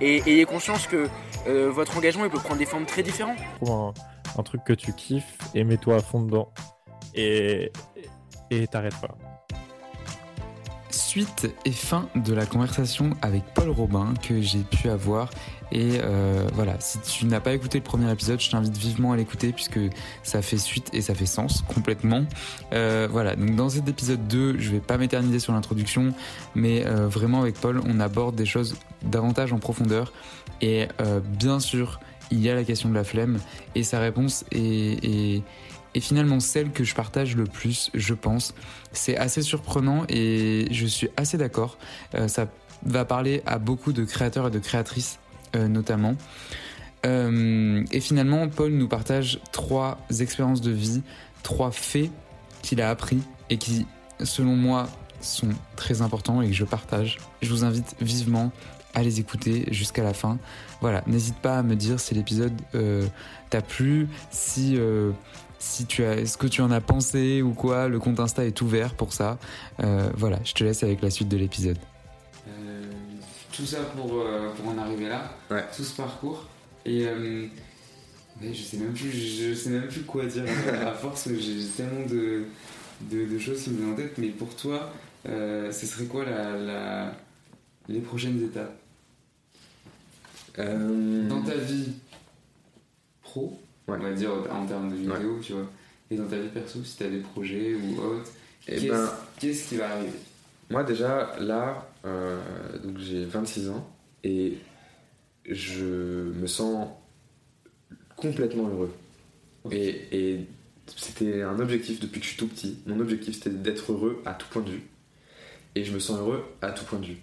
et ayez conscience que euh, votre engagement il peut prendre des formes très différentes. Trouve un, truc que tu kiffes et mets-toi à fond dedans. Et t'arrêtes pas. Suite et fin de la conversation avec Paul Robin que j'ai pu avoir et euh, voilà, si tu n'as pas écouté le premier épisode, je t'invite vivement à l'écouter puisque ça fait suite et ça fait sens complètement. Euh, voilà, donc dans cet épisode 2, je vais pas m'éterniser sur l'introduction, mais euh, vraiment avec Paul, on aborde des choses davantage en profondeur. Et bien sûr, il y a la question de la flemme et sa réponse est, est finalement celle que je partage le plus, je pense. C'est assez surprenant et je suis assez d'accord. ça va parler à beaucoup de créateurs et de créatrices euh, notamment. Euh, et finalement, Paul nous partage trois expériences de vie, trois faits qu'il a appris et qui, selon moi, sont très importants et que je partage. Je vous invite vivement à les écouter jusqu'à la fin. Voilà, n'hésite pas à me dire si l'épisode euh, t'a plu, si si tu as, ce que tu en as pensé ou quoi. Le compte Insta est ouvert pour ça. voilà, je te laisse avec la suite de l'épisode tout ça pour, euh, pour en arriver là, tout ce parcours. Et euh, je sais même plus, je sais même plus quoi dire à force, j'ai tellement de, de, choses qui me viennent en tête. Mais pour toi, euh, ce serait quoi la, les prochaines étapes? Dans ta vie pro, on va dire en termes de vidéo, tu vois, et dans ta vie perso, si tu as des projets ou autre, eh ben, qu'est-ce qui va arriver? Moi déjà, là, euh, donc j'ai 26 ans et je me sens complètement heureux. Et, c'était un objectif depuis que je suis tout petit. Mon objectif c'était d'être heureux à tout point de vue. Et je me sens heureux à tout point de vue.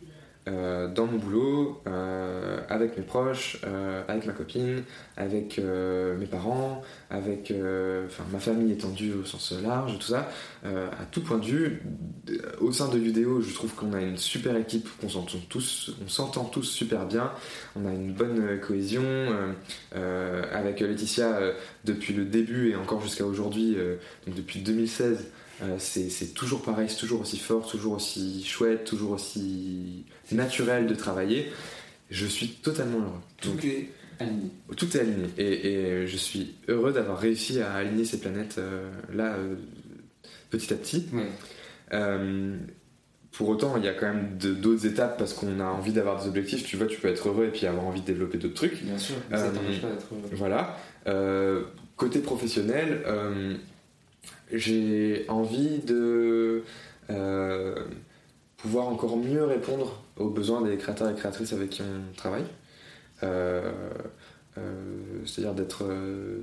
Euh, dans mon boulot, euh, avec mes proches, euh, avec ma copine, avec mes parents, avec ma famille étendue au sens large, tout ça, à tout point de vue. Au sein de Udeo, je trouve qu'on a une super équipe, qu'on s'entend tous, on s'entend tous super bien, on a une bonne cohésion. avec Laetitia, depuis le début et encore jusqu'à aujourd'hui, donc depuis 2016, euh, c'est toujours pareil, c'est toujours aussi fort, toujours aussi chouette, toujours aussi naturel de travailler. Je suis totalement heureux. Tout est aligné. Tout est aligné. Et, je suis heureux d'avoir réussi à aligner ces planètes euh, là, euh, petit à petit. pour autant, il y a quand même d'autres étapes parce qu'on a envie d'avoir des objectifs. Tu vois, tu peux être heureux et puis avoir envie de développer d'autres trucs. Bien sûr, ça t'empêche pas d'être heureux. Voilà. côté professionnel, j'ai envie de euh, pouvoir encore mieux répondre aux besoins des créateurs et créatrices avec qui on travaille. Euh, euh, c'est-à-dire d'être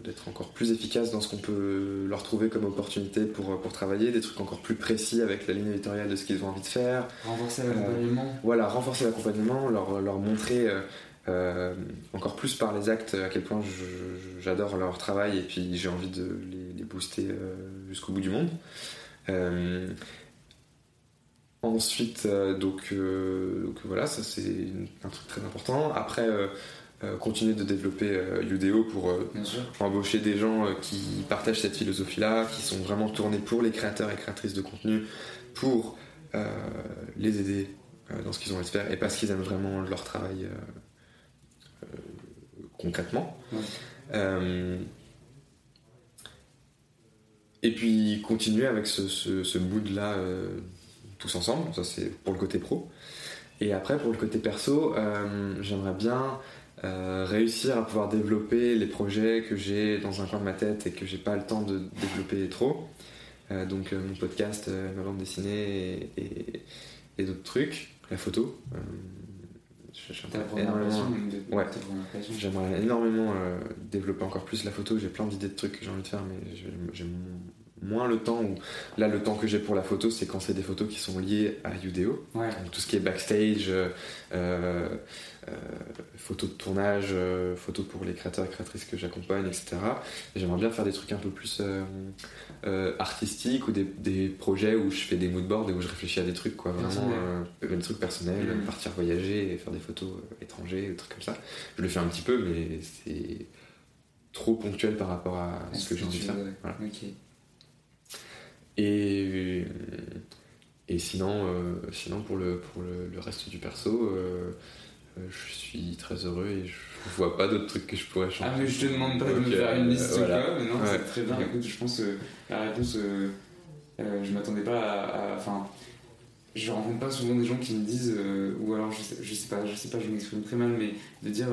d'être encore plus efficace dans ce qu'on peut leur trouver comme opportunité pour, pour travailler, des trucs encore plus précis avec la ligne éditoriale de ce qu'ils ont envie de faire. Renforcer l'accompagnement. voilà, renforcer l'accompagnement, leur, leur montrer encore plus par les actes à quel point j'adore leur travail et puis j'ai envie de les, les booster jusqu'au bout du monde. Euh, ensuite, euh, donc, euh, donc, voilà, ça c'est un truc très important. Après, continuer de développer Udeo pour embaucher des gens qui partagent cette philosophie-là, qui sont vraiment tournés pour les créateurs et créatrices de contenu, pour les aider dans ce qu'ils ont envie de faire et parce qu'ils aiment vraiment leur travail concrètement. Et puis continuer avec ce, ce, mood-là euh, tous ensemble, ça c'est pour le côté pro. Et après, pour le côté perso, euh, j'aimerais bien euh, réussir à pouvoir développer les projets que j'ai dans un coin de ma tête et que j'ai pas le temps de développer trop. Donc mon podcast, ma bande dessinée et, d'autres trucs, la photo. Énormément. Ouais. J'aimerais énormément développer encore plus la photo. J'ai plein d'idées de trucs que j'ai envie de faire, mais j'ai moins le temps. Où... Là, le temps que j'ai pour la photo, c'est quand c'est des photos qui sont liées à Udeo. tout ce qui est backstage, euh, euh, photos de tournage, euh, photos pour les créateurs et créatrices que j'accompagne, etc. J'aimerais bien faire des trucs un peu plus artistiques ou des, projets où je fais des moodboards et où je réfléchis à des trucs, quoi, vraiment des trucs personnels, mm. partir voyager et faire des photos étrangers, des trucs comme ça. Je le fais un petit peu, mais c'est trop ponctuel par rapport à ce que j'ai envie de faire. Et, et sinon, euh, sinon pour, le, pour le, reste du perso, euh, euh, je suis très heureux et je vois pas d'autres trucs que je pourrais changer. Ah, mais je te demande pas de me faire une liste voilà. mais non, c'est très bien. Écoute, je pense que la réponse, je m'attendais pas à. Enfin, je rencontre pas souvent des gens qui me disent, ou alors je sais, je sais, pas, je sais pas, je m'exprime très mal, mais de dire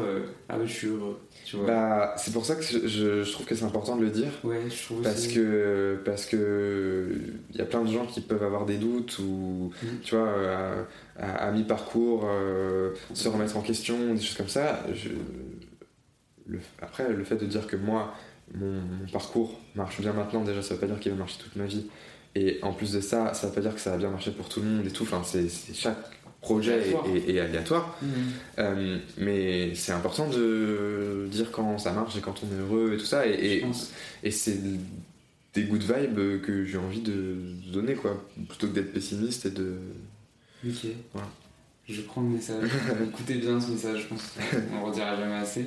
ah oui, je suis heureux. Bah, c'est pour ça que je, je trouve que c'est important de le dire. Ouais, je trouve parce aussi. que parce que il y a plein de gens qui peuvent avoir des doutes ou mm. tu vois à, mi-parcours euh, se remettre en question, des choses comme ça. Je, le, après, le fait de dire que moi mon, parcours marche bien maintenant, déjà ça veut pas dire qu'il va marcher toute ma vie. Et en plus de ça, ça veut pas dire que ça va bien marcher pour tout le monde et tout. Enfin, c'est chaque projet et, aléatoire. Mhm. Euh, mais c'est important de dire quand ça marche et quand on est heureux et tout ça. Et, et, c'est des good vibes que j'ai envie de donner, quoi. Plutôt que d'être pessimiste et de. Ok. Voilà. Je prends le message. Écoutez bien ce message, je pense qu'on ne redira jamais assez.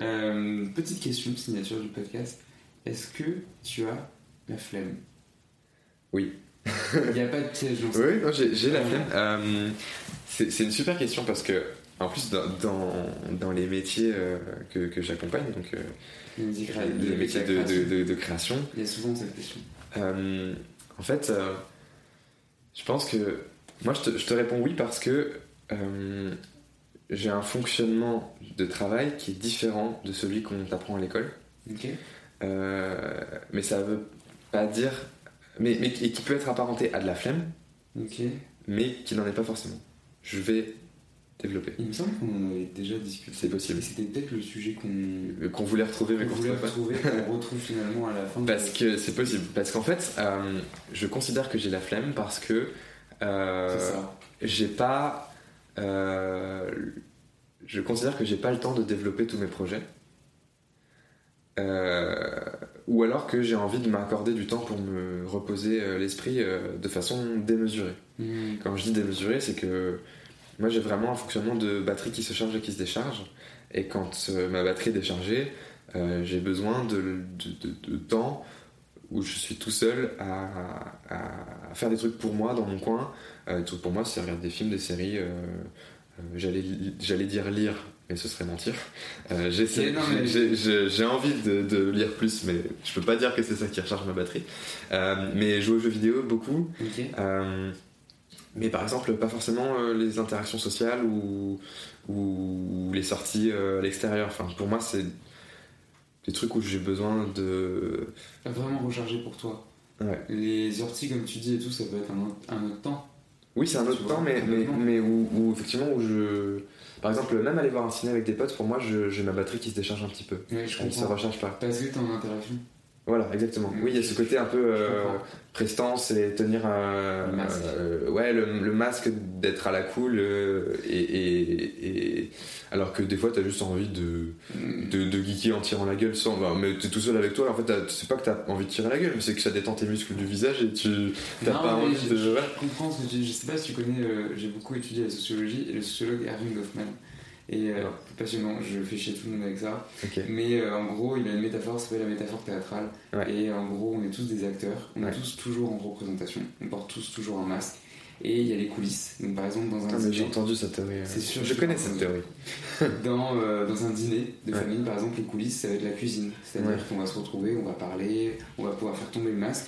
Euh, petite question, signature du podcast. Est-ce que tu as la flemme? Oui. Il n'y a pas de piège Oui, j'ai la flemme. Euh, c'est une super question parce que, en plus, dans, dans, les métiers euh, que, que j'accompagne, donc euh, les, métiers de, de, création, il y a souvent cette question. en fait, je pense que. Moi, je te, je te réponds oui parce que j'ai un fonctionnement de travail qui est différent de celui qu'on t'apprend à l'école. mais ça veut pas dire mais, qui peut être apparenté à de la flemme, mais qui n'en est pas forcément. Je vais développer. Il me semble qu'on en avait déjà discuté. C'est possible. C'était peut-être le sujet qu'on euh, qu'on voulait retrouver, mais qu'on voulait retrouver, qu'on retrouve finalement à la fin. Parce que c'est possible. Parce qu'en fait, euh, je considère que j'ai la flemme parce que euh, j'ai pas. Euh, je considère que j'ai pas le temps de développer tous mes projets. Euh, ou alors que j'ai envie de m'accorder du temps pour me reposer euh, l'esprit euh, de façon démesurée. Mmh. Quand je dis démesurée, c'est que moi j'ai vraiment un fonctionnement de batterie qui se charge et qui se décharge. Et quand ma batterie est déchargée, j'ai besoin de, de, temps où je suis tout seul à, à, faire des trucs pour moi dans mon coin. des trucs pour moi, c'est regarder des films, des séries. J'allais dire lire, mais ce serait mentir. Euh, j'ai envie de, lire plus, mais je peux pas dire que c'est ça qui recharge ma batterie. Euh, mais jouer aux jeux vidéo, beaucoup. Euh, mais par exemple, pas forcément les interactions sociales ou, ou les sorties à l'extérieur. Enfin, pour moi, c'est des trucs où j'ai besoin de. Vraiment recharger pour toi. Les sorties, comme tu dis et tout, ça peut être un, autre temps. Oui, c'est un autre temps, mais, mais, mais où, effectivement, où je par exemple, même aller voir un ciné avec des potes, pour moi, j'ai ma batterie qui se décharge un petit peu. Oui, je comprends. Ça recharge pas. Parce que t'es en interaction. Voilà, exactement. Oui, il y a ce côté un peu euh, prestance et tenir un, le masque, euh, ouais, le, masque d'être à la cool euh, et, alors que des fois t'as juste envie de, mm. de, de, geeker en tirant la gueule sans. Bah, mais t'es tout seul avec toi, en fait, c'est pas que t'as envie de tirer la gueule, mais c'est que ça détend tes muscles du visage et tu t'as pas envie de. Je, comprends ce que tu dis. Je sais pas si tu connais, j'ai beaucoup étudié la sociologie et le sociologue Erwin Goffman. Et euh, passionnant, je fais chier tout le monde avec ça. Mais euh, en gros, il a une métaphore, ça s'appelle la métaphore théâtrale. Et en gros, on est tous des acteurs, on est tous toujours en représentation, on porte tous toujours un masque. Et il y a les coulisses. Donc, par exemple, dans un j'ai entendu cette théorie. C'est sûr, Je connais cette théorie. dans, euh, dans un dîner de Ouais. famille, par exemple, les coulisses, ça va être la cuisine. C'est-à-dire qu'on va se retrouver, on va parler, on va pouvoir faire tomber le masque.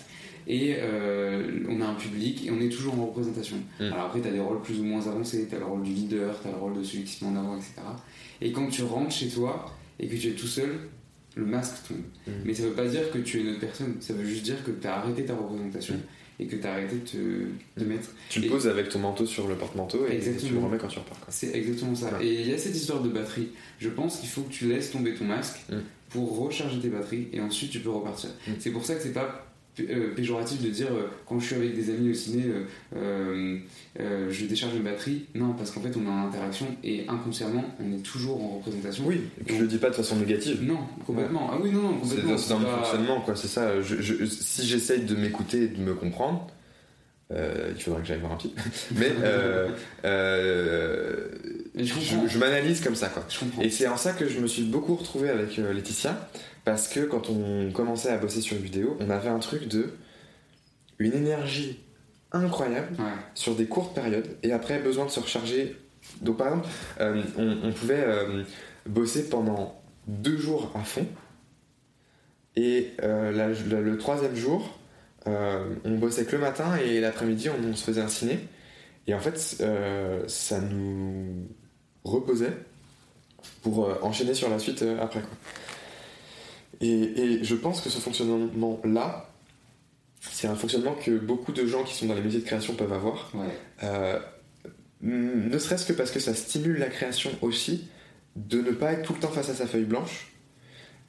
Et euh, on a un public et on est toujours en représentation. Mm. Alors après, tu as des rôles plus ou moins avancés. Tu as le rôle du leader, tu as le rôle de celui qui se met en avant, etc. Et quand tu rentres chez toi et que tu es tout seul, le masque tombe. Mm. Mais ça veut pas dire que tu es une autre personne. Ça veut juste dire que tu as arrêté ta représentation et que tu as arrêté de te, de mettre. Tu le Et- poses avec ton manteau sur le porte-manteau et tu le remets quand tu repars. c'est exactement ça. Et il y a cette histoire de batterie. Je pense qu'il faut que tu laisses tomber ton masque Mm. pour recharger tes batteries et ensuite tu peux repartir. Mm. C'est pour ça que c'est pas péjoratif de dire euh, quand je suis avec des amis au ciné, euh, euh, euh, je décharge mes batteries. Non, parce qu'en fait on est en interaction et inconsciemment on est toujours en représentation. Oui, et puis je le dis pas de façon négative. Non, complètement. Ah oui, non, complètement. dans, c'est dans le fonctionnement, quoi, c'est ça. Je- je- si j'essaye de m'écouter et de me comprendre, euh, il faudrait que j'aille voir un psy. Mais euh, euh, je je, comprends. je m'analyse comme ça, quoi. Je. Et c'est en ça que je me suis beaucoup retrouvé avec Laetitia, parce que quand on commençait à bosser sur une vidéo, on avait un truc de une énergie incroyable Ouais. sur des courtes périodes, et après besoin de se recharger. Donc par exemple, on, on pouvait bosser pendant deux jours à fond, et la- la- le troisième jour, on bossait que le matin et l'après-midi on, on se faisait un ciné. Et en fait, euh, ça nous reposait pour euh, enchaîner sur la suite euh, après. Quoi. Et, et je pense que ce fonctionnement-là, c'est un fonctionnement que beaucoup de gens qui sont dans les métiers de création peuvent avoir. Ouais. Euh, ne serait-ce que parce que ça stimule la création aussi, de ne pas être tout le temps face à sa feuille blanche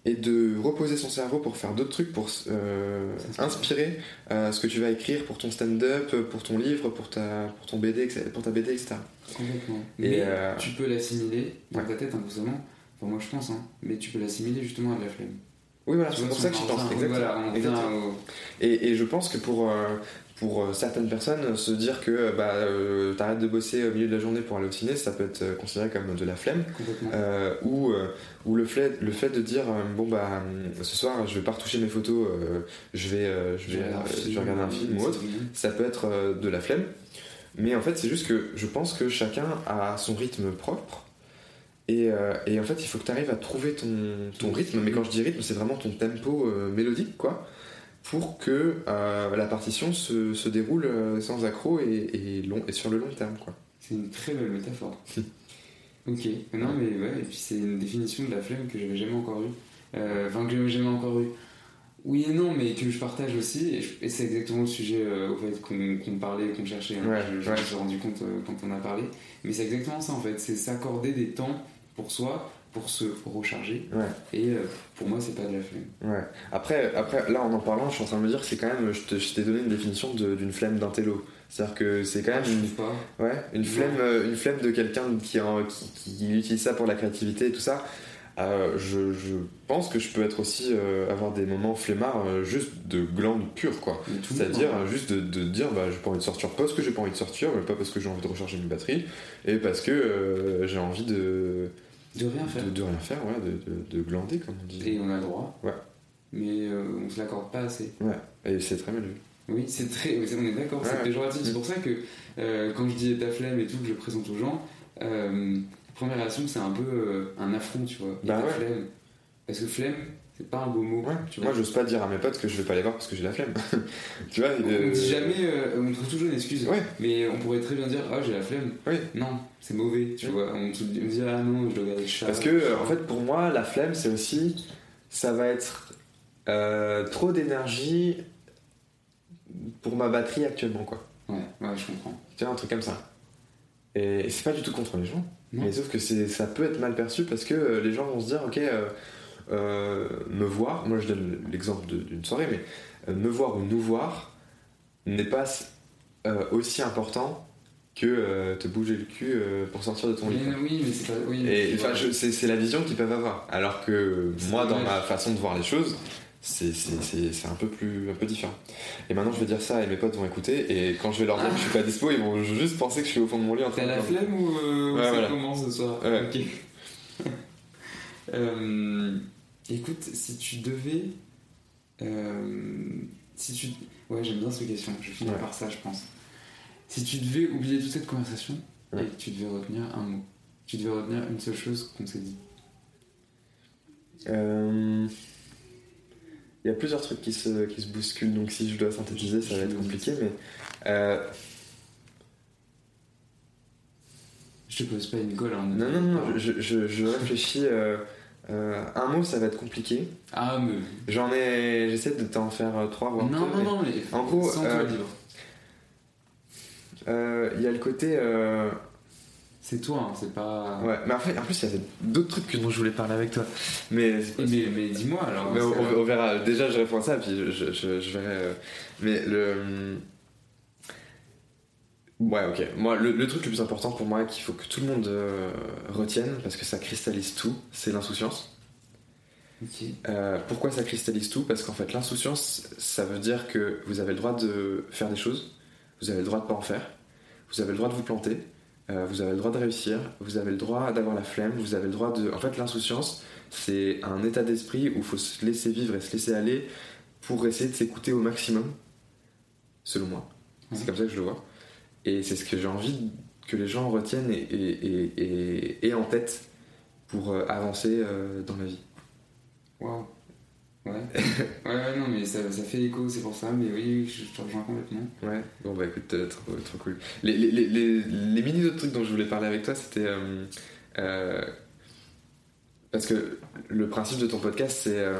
et de reposer son cerveau pour faire d'autres trucs, pour euh, inspirer euh, ce que tu vas écrire pour ton stand-up, pour ton livre, pour ta, pour ton BD, etc., pour ta BD, etc. Complètement. Et, mais euh, tu peux l'assimiler dans ta tête inconsciemment. Enfin, moi je pense, hein. Mais tu peux l'assimiler justement à de la flemme. Oui, voilà, c'est pour ça que j'y en pense. Exactement. voilà, Exactement. au- Et, et je pense que pour, pour euh, certaines personnes, se dire que bah, euh, t'arrêtes de bosser au milieu de la journée pour aller au ciné, ça peut être euh, considéré comme de la flemme. Euh, ou euh, ou le, fait, le fait de dire euh, bon bah euh, ce soir je vais pas retoucher mes photos, euh, je, vais, euh, je, vais, regarder un euh, film, je vais regarder un film ou autre, ça peut être euh, de la flemme. Mais en fait, c'est juste que je pense que chacun a son rythme propre. Et, euh, et en fait, il faut que tu arrives à trouver ton, ton rythme. Mais quand je dis rythme, c'est vraiment ton tempo euh, mélodique, quoi. Pour que euh, la partition se, se déroule euh, sans accroc et, et, long, et sur le long terme, quoi. C'est une très belle métaphore. ok, non mais ouais, et puis c'est une définition de la flemme que j'avais jamais encore eue. Euh, Enfin, que j'avais jamais encore eue. Oui et non, mais que je partage aussi, et, c'est exactement le sujet euh, au fait qu'on qu'on parlait, qu'on cherchait. hein. Ouais, je je ouais. me suis rendu compte euh, quand on a parlé. Mais c'est exactement ça en fait, c'est s'accorder des temps pour soi, pour se recharger. Ouais. Et euh, pour moi, c'est pas de la flemme. Ouais. Après, après, là, en en parlant, je suis en train de me dire que c'est quand même. Je t'ai donné une définition d'une flemme d'un télo. C'est-à-dire que c'est quand même je une, pas. ouais, une, flemme, euh, une flemme de quelqu'un qui, qui, qui utilise ça pour la créativité et tout ça. Euh, je, je pense que je peux être aussi euh, avoir des moments flemmards euh, juste de glande pure quoi. C'est-à-dire monde. euh, juste de, de dire bah j'ai pas envie de sortir parce que j'ai pas envie de sortir, mais pas parce que j'ai envie de recharger mes batteries et parce que j'ai envie de De rien faire. de, de rien faire, ouais, de, de, de glander comme on dit. Et on a le droit. Ouais. Mais euh, on se l'accorde pas assez. Ouais. Et c'est très mal vu. Oui, c'est très. On est d'accord, c'est Ouais. péjoratif. C'est pour ça que euh, quand je dis ta flemme et tout, que je présente aux gens, euh, première réaction, c'est un peu un affront, tu vois. Bah ta flemme. Parce que flemme, c'est pas un beau mot. tu vois. Moi, j'ose pas dire à mes potes que je vais pas les voir parce que j'ai la flemme. tu vois on euh, dit jamais, euh, on trouve toujours une excuse. Mais on pourrait très bien dire, ah, j'ai la flemme. Non, c'est mauvait, tu vois. On on dit, ah non, je dois regarder le chat. Parce que, euh, en fait, pour moi, la flemme, c'est aussi. Ça va être euh, trop d'énergie pour ma batterie actuellement, quoi. Ouais, ouais, je comprends. Tu vois, un truc comme ça. Et, et c'est pas du tout contre les gens. Non. Mais sauf que ça peut être mal perçu parce que euh, les gens vont se dire, ok, me voir, moi je donne l'exemple d'une soirée, mais euh, me voir ou nous voir n'est pas euh, aussi important que euh, te bouger le cul euh, pour sortir de ton lit. Mais oui, mais c'est pas. Oui, Et mais- enfin, c'est la vision qu'ils peuvent avoir. Alors que moi, dans ma façon de voir les choses, c'est un peu plus un peu différent. Et maintenant, je vais dire ça et mes potes vont écouter. Et quand je vais leur dire que je suis pas dispo, ils vont juste penser que je suis au fond de mon lit en train T'as la flemme ou, euh, Ouais, ça voilà. commence ce soir? Ouais. Ok. Écoute, si tu devais. euh, si tu. Ouais, j'aime bien cette question. Je Ouais. par ça, je pense. Si tu devais oublier toute cette conversation et que tu devais retenir un mot, tu devais retenir une seule chose qu'on s'est dit. Euh, Il y a plusieurs trucs qui se, qui se bousculent, donc si je dois synthétiser, ça va être compliqué, mais. euh, Je te pose pas une colle. Hein, Non, non, non, je, je- je réfléchis. Euh, un mot, ça va être compliqué. Ah, mais. J'en ai. J'essaie de t'en faire euh, trois, voire Non, non, non, mais. En gros, euh, il y a le côté. C'est toi, hein, c'est pas. Ouais, mais en, fait, en plus, il y a d'autres trucs que dont je voulais parler avec toi. Mais, Mais, mais dis-moi alors. Mais on, verra. Déjà, je réponds à ça, puis je, je- je- je verrai. Mais le. Ouais, ok. Moi, le, le truc le plus important pour moi qu'il faut que tout le monde euh, retienne, parce que ça cristallise tout, c'est l'insouciance. Euh, pourquoi ça cristallise tout? Parce qu'en fait, l'insouciance, ça veut dire que vous avez le droit de faire des choses, vous avez le droit de pas en faire, vous avez le droit de vous planter, euh, vous avez le droit de réussir, vous avez le droit d'avoir la flemme, vous avez le droit de. En fait, l'insouciance, c'est un état d'esprit où il faut se laisser vivre et se laisser aller pour essayer de s'écouter au maximum, selon moi. C'est comme ça que je le vois. Et c'est ce que j'ai envie que les gens retiennent et, et, et, et- en tête pour euh, avancer euh, dans la vie. Waouh. Ouais. ouais, ouais, non, mais ça, ça fait écho, c'est pour ça, mais oui, je te rejoins complètement. Ouais, bon bah écoute, euh, trop, trop cool. Les, les, les, les, les mini autres trucs dont je voulais parler avec toi, c'était. euh, euh, parce que le principe de ton podcast, c'est euh,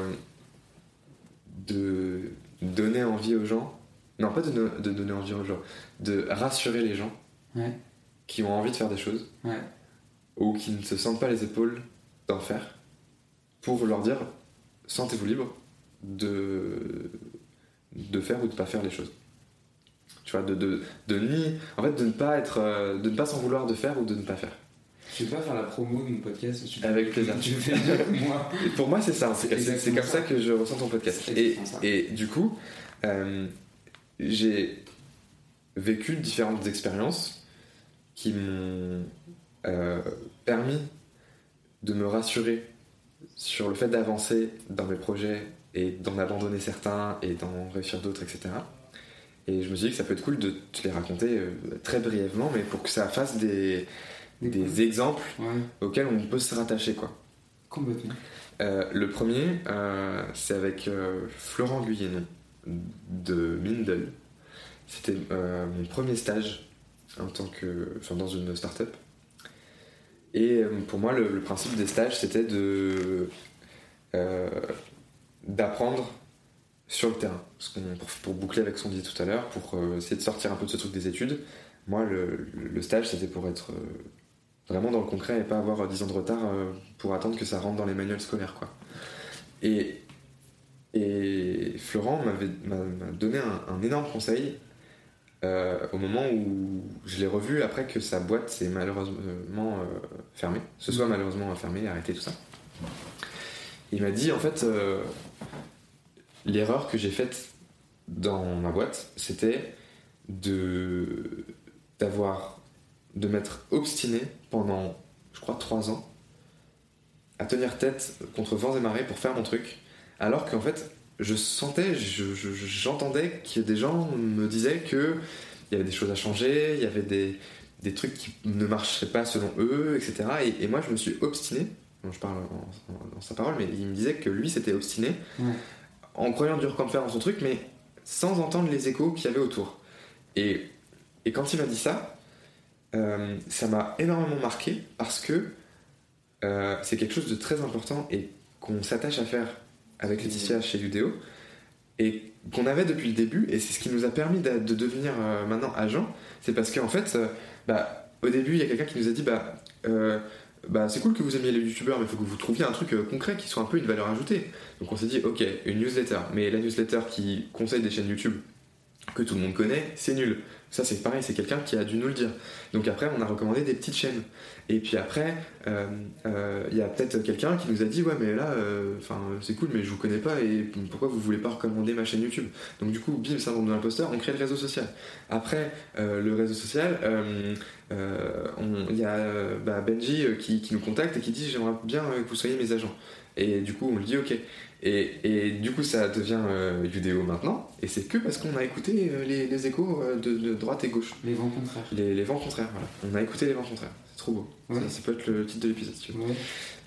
de donner envie aux gens. Non, pas de, no- de donner envie aux gens, de rassurer les gens Ouais. qui ont envie de faire des choses Ouais. ou qui ne se sentent pas les épaules d'en faire pour leur dire sentez-vous libre de, de faire ou de pas faire les choses. Tu vois, de, de, de ni. En fait, de ne pas être. euh, de ne pas s'en vouloir de faire ou de ne pas faire. Je vais pas faire la promo de mon podcast. Tu Avec plaisir. Tu fais moi. Pour moi, c'est ça. C'est comme ça. ça que je ressens ton podcast. Et, et du coup, euh, j'ai vécu différentes expériences qui m'ont euh, permis de me rassurer sur le fait d'avancer dans mes projets et d'en abandonner certains et d'en réussir d'autres, etc. Et je me suis dit que ça peut être cool de te les raconter euh, très brièvement, mais pour que ça fasse des, des exemples Ouais, auxquels on peut se rattacher, quoi. complètement. Euh, le premier, c'est avec Florent Guyénon de Mindle. C'était mon premier stage en tant que, dans une start-up. Et euh, pour moi, le, principe des stages, c'était euh, d'apprendre sur le terrain. Pour, boucler avec ce qu'on disait tout à l'heure, pour euh, essayer de sortir un peu de ce truc des études, moi, le, stage, c'était pour être vraiment dans le concret et pas avoir euh, 10 ans de retard pour attendre que ça rentre dans les manuels scolaires. Quoi. Et, et Florent m'avait m'a donné un, un énorme conseil euh, au moment où je l'ai revu après que sa boîte s'est malheureusement euh, fermée, ce soit malheureusement fermée, arrêtée, tout ça. Il m'a dit en fait, euh, l'erreur que j'ai faite dans ma boîte, c'était de d'avoir de m'être obstiné pendant, je crois, trois ans à tenir tête contre vents et marées pour faire mon truc, alors qu'en fait, je sentais, je- je- j'entendais que des gens me disaient que il y avait des choses à changer, il y avait des, des trucs qui ne marcheraient pas selon eux, etc. Et, et moi, je me suis obstiné, bon, je parle en, en- en sa parole, mais il me disait que lui s'était obstiné en croyant dur comme fer dans son truc, mais sans entendre les échos qu'il y avait autour. Et, et quand il m'a dit ça, euh, ça m'a énormément marqué parce que euh, c'est quelque chose de très important et qu'on s'attache à faire avec Laetitia chez Udeo et qu'on avait depuis le début et c'est ce qui nous a permis de, de devenir euh, maintenant agent c'est parce qu'en fait euh, bah, au début il y a quelqu'un qui nous a dit bah, euh, bah c'est cool que vous aimiez les youtubeurs mais il faut que vous trouviez un truc concret qui soit un peu une valeur ajoutée. Donc on s'est dit ok une newsletter. Mais la newsletter qui conseille des chaînes YouTube que tout le monde connaît, c'est nul. Ça, c'est pareil, c'est quelqu'un qui a dû nous le dire. Donc après, on a recommandé des petites chaînes. Et puis après, euh, euh, il y a peut-être quelqu'un qui nous a dit Ouais, mais là, euh, c'est cool, mais je vous connais pas, et pourquoi vous voulez pas recommander ma chaîne YouTube? Donc du coup, bim, syndrome de l'imposteur, on crée le réseau social. Après, le réseau social, il y a bah, Benji qui, nous contacte et qui dit J'aimerais bien que vous soyez mes agents. Et du coup, on lui dit ok. Et, et du coup, ça devient euh, vidéo maintenant. Et c'est que parce qu'on a écouté euh, les, les échos euh, de, de droite et gauche. Les vents contraires. Les, les vents contraires, voilà. On a écouté les vents contraires. C'est trop beau. Ouais. Ça, ça peut être le titre de l'épisode, si tu veux. Ouais.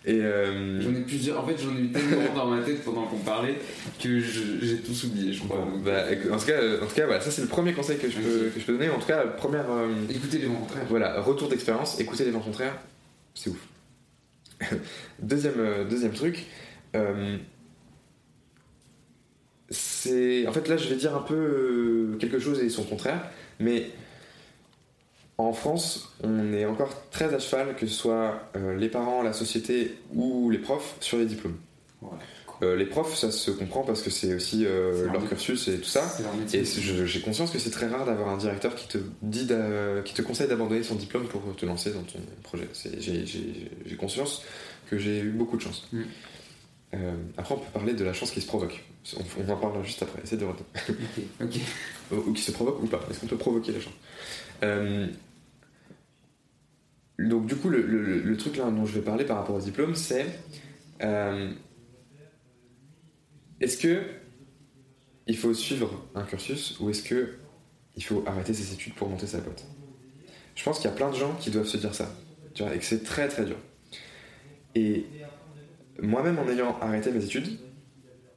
Et euh, J'en ai plusieurs. En fait, j'en ai eu tellement dans ma tête pendant qu'on parlait que j'ai tous oublié, je crois. Bon, bah, en tout cas, en tout cas voilà, ça c'est le premier conseil que je, peux, que je peux donner. En tout cas, première. Écoutez les vents contraires. Voilà, retour d'expérience, écouter les vents contraires, c'est ouf. deuxième, euh, deuxième truc, euh, c'est. En fait, là, je vais dire un peu euh, quelque chose et son contraire, mais en France, on est encore très à cheval, que ce soit les parents, la société ou les profs, sur les diplômes. Euh, les profs, ça se comprend parce que c'est aussi euh, C'est leur cursus et tout ça. C'est. Et c'est- j'ai conscience que c'est très rare d'avoir un directeur qui te dit, qui te conseille d'abandonner son diplôme pour te lancer dans ton projet. C'est- J'ai conscience que j'ai eu beaucoup de chance. Mm. Euh, après, on peut parler de la chance qui se provoque. On, on en parlera juste après. Essaye de retenir. Ok, ok. ou, ou qui se provoque ou pas. Est-ce qu'on peut provoquer la chance? Euh, Donc, du coup, le, le- le truc là dont je vais parler par rapport au diplôme, c'est est-ce que il faut suivre un cursus ou est-ce que il faut arrêter ses études pour monter sa boîte? Je pense qu'il y a plein de gens qui doivent se dire ça, et que c'est très très dur. Et moi-même, en ayant arrêté mes études,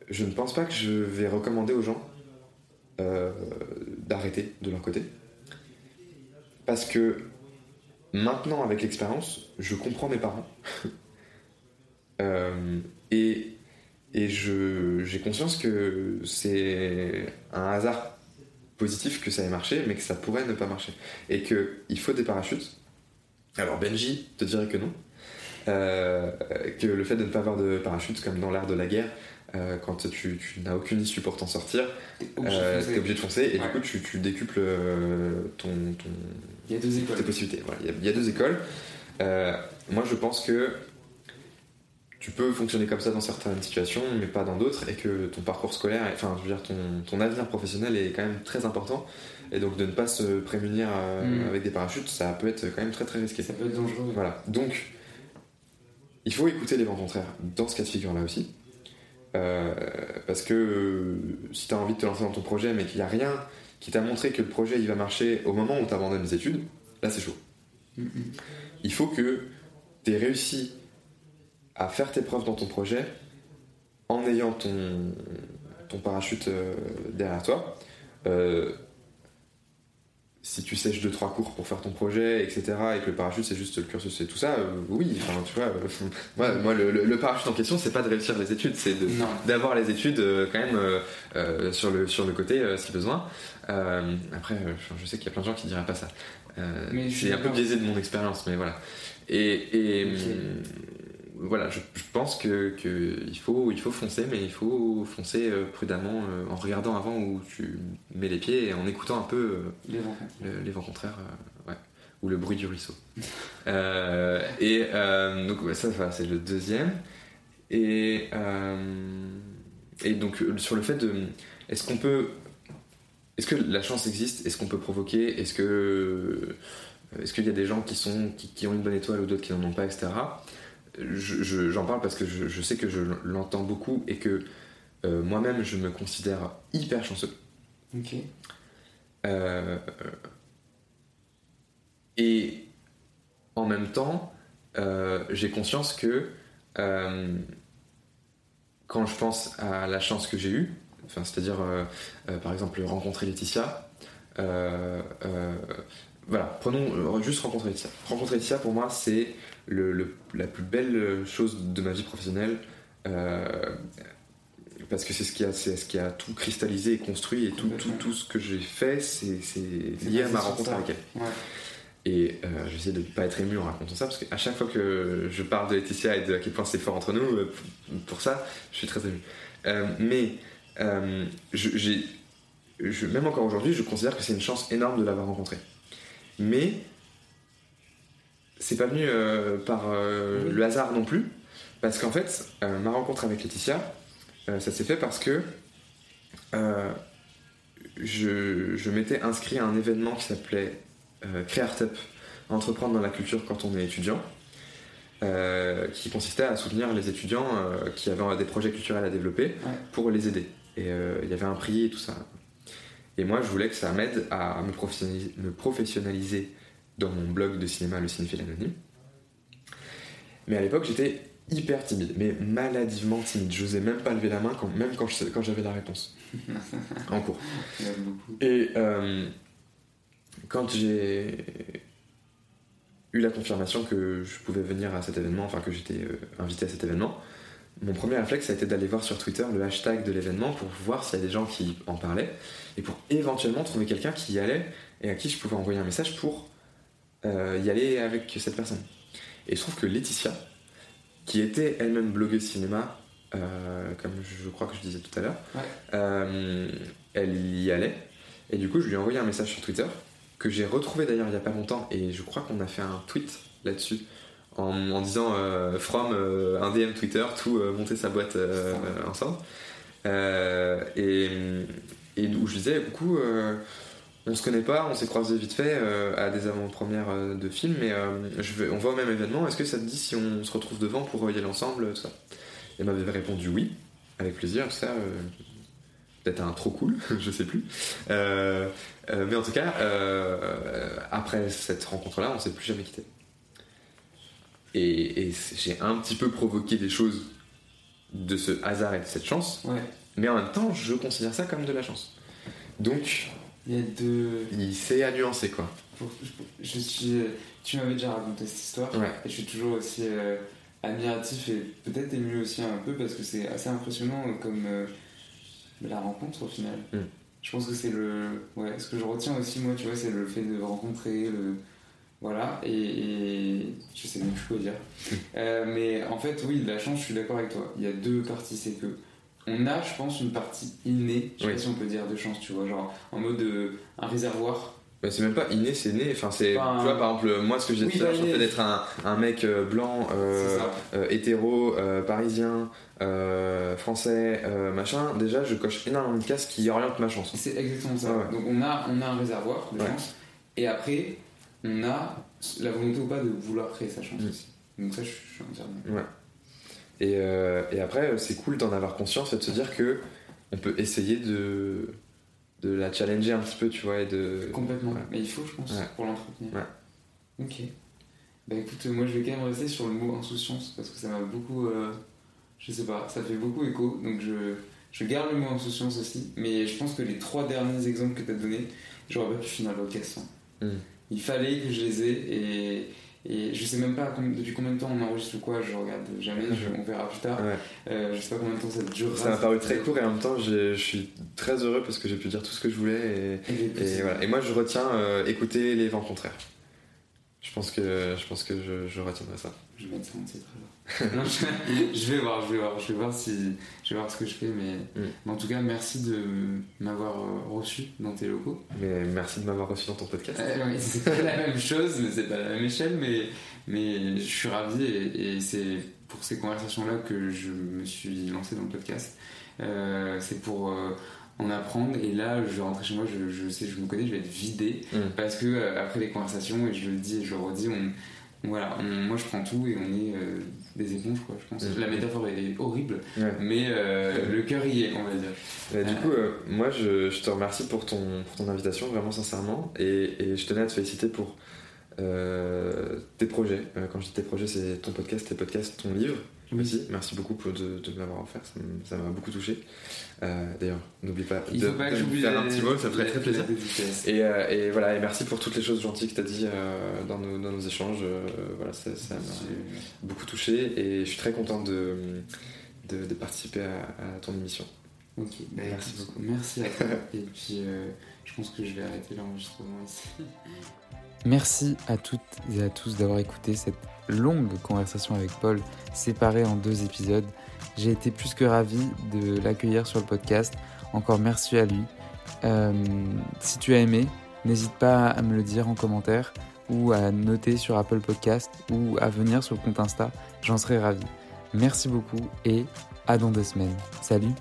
je ne pense pas que je vais recommander aux gens euh, d'arrêter de leur côté. Parce que maintenant, avec l'expérience, je comprends mes parents. Euh, et et j'ai conscience que c'est un hasard positif que ça ait marché, mais que ça pourrait ne pas marcher. Et qu'il faut des parachutes. Alors Benji te dirait que non. Euh, que le fait de ne pas avoir de parachute, comme dans l'art de la guerre, euh, quand tu, tu n'as aucune issue pour t'en sortir, obligé de euh, t'es obligé de foncer et Ouais. du coup tu, tu décuples ton, ton, Il y a deux écoles. tes possibilités. Voilà, il, y a, il y a deux écoles. Moi je pense que tu peux fonctionner comme ça dans certaines situations, mais pas dans d'autres, et que ton parcours scolaire, enfin je veux dire ton, ton avenir professionnel est quand même très important, et donc de ne pas se prémunir euh, Mm. avec des parachutes, ça peut être quand même très très risqué. Ça peut être dangereux. Voilà, donc il faut écouter les vents contraires dans ce cas de figure-là aussi. Euh, parce que euh, si tu as envie de te lancer dans ton projet, mais qu'il n'y a rien qui t'a montré que le projet il va marcher au moment où tu abandonnes les études, là c'est chaud. Il faut que tu aies réussi à faire tes preuves dans ton projet en ayant ton, ton parachute euh, derrière toi. Euh, si tu sèches 2-3 cours pour faire ton projet, etc., et que le parachute c'est juste le cursus et tout ça, euh, oui, enfin tu vois, euh, moi, moi, le, le- le parachute en question c'est pas de réussir les études, c'est d'avoir les études euh, quand même sur, le, sur le côté si besoin. Après, je, je sais qu'il y a plein de gens qui diraient pas ça. C'est un peu biaisé de mon expérience, mais voilà. Et, et, Ok. Voilà, je, je pense que, que il, faut, il faut foncer, mais il faut foncer euh, prudemment euh, en regardant avant où tu mets les pieds et en écoutant un peu euh, Les vents. le- les vents contraires, ouais, ou le bruit du ruisseau. Euh, et euh, donc ouais, ça, voilà, c'est le deuxième. Et, et donc sur le fait de, est-ce qu'on peut, est-ce que la chance existe? Est-ce qu'on peut provoquer? Est-ce que, est-ce qu'il y a des gens qui sont, qui, qui ont une bonne étoile ou d'autres qui n'en ont pas, etc. Je- je- J'en parle parce que je, je sais que je l'entends beaucoup et que euh, moi-même je me considère hyper chanceux. Ok. Euh, et en même temps, euh, j'ai conscience que quand je pense à la chance que j'ai eue, enfin, c'est-à-dire par exemple rencontrer Laetitia, voilà, prenons euh, juste rencontrer Laetitia. Rencontrer Laetitia pour moi c'est le, le- la plus belle chose de ma vie professionnelle. euh, parce que c'est ce qui a c'est ce qui a tout cristallisé et construit et tout, tout, tout ce que j'ai fait c'est lié à ma rencontre ça. avec elle Ouais. et euh, j'essaie de ne pas être ému en racontant ça parce qu'à chaque fois que je parle de Laetitia et de à quel point c'est fort entre nous euh, pour ça je suis très ému Euh, mais euh, je, j'ai- je- même encore aujourd'hui je considère que c'est une chance énorme de l'avoir rencontrée mais c'est pas venu euh, par euh, le hasard non plus parce qu'en fait euh, ma rencontre avec Laetitia ça s'est fait parce que je, je m'étais inscrit à un événement qui s'appelait Créartup, entreprendre dans la culture quand on est étudiant. qui consistait à soutenir les étudiants qui avaient des projets culturels à développer pour les aider. Et il y avait un prix et tout ça. Et moi, je voulais que ça m'aide à me professionnaliser, me professionnaliser dans mon blog de cinéma, le cinéphile anonyme. Mais à l'époque, j'étais hyper timide, mais maladivement timide. Je n'osais même pas lever la main, quand, même quand, je- quand j'avais la réponse en cours. Et euh, quand j'ai eu la confirmation que je pouvais venir à cet événement, enfin que j'étais euh, invité à cet événement, mon premier réflexe a été d'aller voir sur Twitter le hashtag de l'événement pour voir s'il y a des gens qui en parlaient et pour éventuellement trouver quelqu'un qui y allait et à qui je pouvais envoyer un message pour euh, y aller avec cette personne. Et il se trouve que Laetitia, qui était elle-même blogueuse cinéma, euh, comme je crois que je disais tout à l'heure, euh, elle y allait. Et du coup, je lui ai envoyé un message sur Twitter, que j'ai retrouvé d'ailleurs il n'y a pas longtemps, et je crois qu'on a fait un tweet là-dessus, en, en disant from un DM Twitter, tout monter sa boîte ensemble. Et, et où je disais, coucou, euh, on se connaît pas, on s'est croisés vite fait euh, à des avant-premières euh, de films, mais on va au même événement, est-ce que ça te dit si on se retrouve devant pour y aller ensemble, ça? Et elle m'avait répondu oui, avec plaisir, ça. Peut-être un trop cool, je sais plus. Mais en tout cas, après cette rencontre-là, on s'est plus jamais quitté. Et, j'ai un petit peu provoqué des choses de ce hasard et de cette chance, mais en même temps, je considère ça comme de la chance. Donc, il y a deux. Il s'est à nuancer quoi. Pour- je, suis, tu m'avais déjà raconté cette histoire Ouais. et je suis toujours aussi euh, admiratif et peut-être ému aussi un peu parce que c'est assez impressionnant euh, comme euh, la rencontre au final. Mm. Je pense que c'est le, ouais, ce que je retiens aussi moi, tu vois, c'est le fait de rencontrer le, voilà, et, et je sais même plus quoi dire. Euh, mais en fait, oui, de la chance, je suis d'accord avec toi. Il y a deux parties, c'est que on a, je pense, une partie innée, je sais Oui. pas si on peut dire de chance, tu vois, genre en mode euh, un réservoir. Bah, c'est même pas inné, c'est né. Enfin, c'est, tu vois, par exemple, moi, ce que disais oui, bah, inné. d'être un, un mec euh, blanc, euh, euh, hétéro, euh, parisien, euh, français, euh, machin, déjà, je coche énormément de cases qui orientent ma chance. C'est exactement ça. Ouais, ouais. Donc on a, on a un réservoir de Ouais. chance, et après, on a la volonté ou pas de vouloir créer sa Mm. chance aussi. Donc ça, je, suis entièrement. Ouais. Et, euh, et après, euh, c'est cool d'en avoir conscience et de se dire que on peut essayer de, de la challenger un petit peu, tu vois, et de. Complètement. Ouais. Mais il faut, je pense, Ouais. pour l'entretenir. Ouais. Ok. Bah écoute, moi je vais quand même rester sur le mot insouciance parce que ça m'a beaucoup. euh, je sais pas, ça fait beaucoup écho. Donc je, je garde le mot insouciance aussi. Mais je pense que les trois derniers exemples que tu as donnés, j'aurais pas pu finir le podcast sans. Mm. Il fallait que je les ai et, et je sais même pas depuis combien de temps on enregistre ou quoi, je regarde jamais, je- on verra plus tard. Ouais. Euh, je sais pas combien de temps ça durera. Ça m'a paru très court et en même temps je suis très heureux parce que j'ai pu dire tout ce que je voulais et, Et les et voilà. Et moi je retiens euh, écouter les vents contraires. Je pense que je pense que je, je retiendrai ça. Je vais mettre ça en titre alors. Non, je, je vais voir, je vais voir, je vais voir si je vais voir ce que je fais, mais, Mm. mais en tout cas merci de m'avoir euh, reçu dans tes locaux. Mais merci de m'avoir reçu dans ton podcast. Euh, oui, c'est pas la même chose, mais c'est pas la même échelle, mais, mais je suis ravi et, et c'est pour ces conversations-là que je me suis lancé dans le podcast. Euh, c'est pour euh, en apprendre et là je vais rentrer chez moi, je, je sais, je me connais, je vais être vidé Mm. parce que euh, après les conversations, et je le dis et je le redis, on, voilà, on- moi je prends tout et on est euh, des éponges quoi, je pense. Mm. La métaphore est horrible, mais euh, le cœur y est, on va dire. Bah, du coup, moi, je, je te remercie pour ton, pour ton invitation, vraiment sincèrement. Et, et je tenais à te féliciter pour euh, tes projets. Euh, quand je dis tes projets, c'est ton podcast, tes podcasts, ton livre aussi. Merci beaucoup pour de, de m'avoir offert, ça m'a beaucoup touché. Euh, D'ailleurs, n'oublie pas Il de, pas me faire un petit mot, ça me ferait très plaisir. Et, et voilà, et merci pour toutes les choses gentilles que tu as dit dans, nos, dans nos échanges. Voilà, ça m'a beaucoup touché et je suis très content de, participer à, à ton émission. Ok, bah, Merci beaucoup. Merci à toi. Et puis, je pense que je vais arrêter l'enregistrement ici. Merci à toutes et à tous d'avoir écouté cette longue conversation avec Paul, séparée en deux épisodes. J'ai été plus que ravi de l'accueillir sur le podcast. Encore merci à lui. Euh, si tu as aimé, n'hésite pas à me le dire en commentaire ou à noter sur Apple Podcast ou à venir sur le compte Insta. J'en serai ravi. Merci beaucoup et à dans deux semaines. Salut